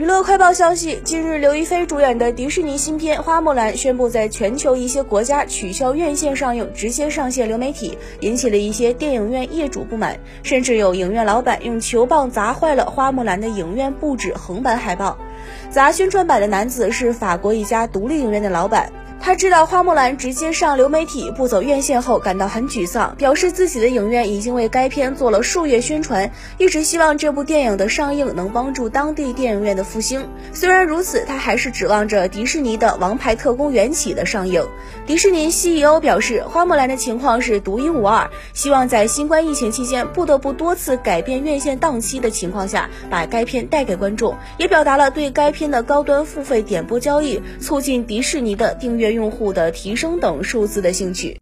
娱乐快报消息，近日刘亦菲主演的迪士尼新片《花木兰》宣布在全球一些国家取消院线上映，直接上线流媒体，引起了一些电影院业主不满，甚至有影院老板用球棒砸坏了《花木兰》的影院布置横版海报。砸宣传板的男子是法国一家独立影院的老板。他知道花木兰直接上流媒体不走院线后感到很沮丧，表示自己的影院已经为该片做了数月宣传，一直希望这部电影的上映能帮助当地电影院的复兴。虽然如此，他还是指望着迪士尼的《王牌特工缘起》的上映。迪士尼 CEO 表示，花木兰的情况是独一无二，希望在新冠疫情期间不得不多次改变院线档期的情况下，把该片带给观众，也表达了对该片的高端付费点播交易，促进迪士尼的订阅。用户的提升等数字的兴趣。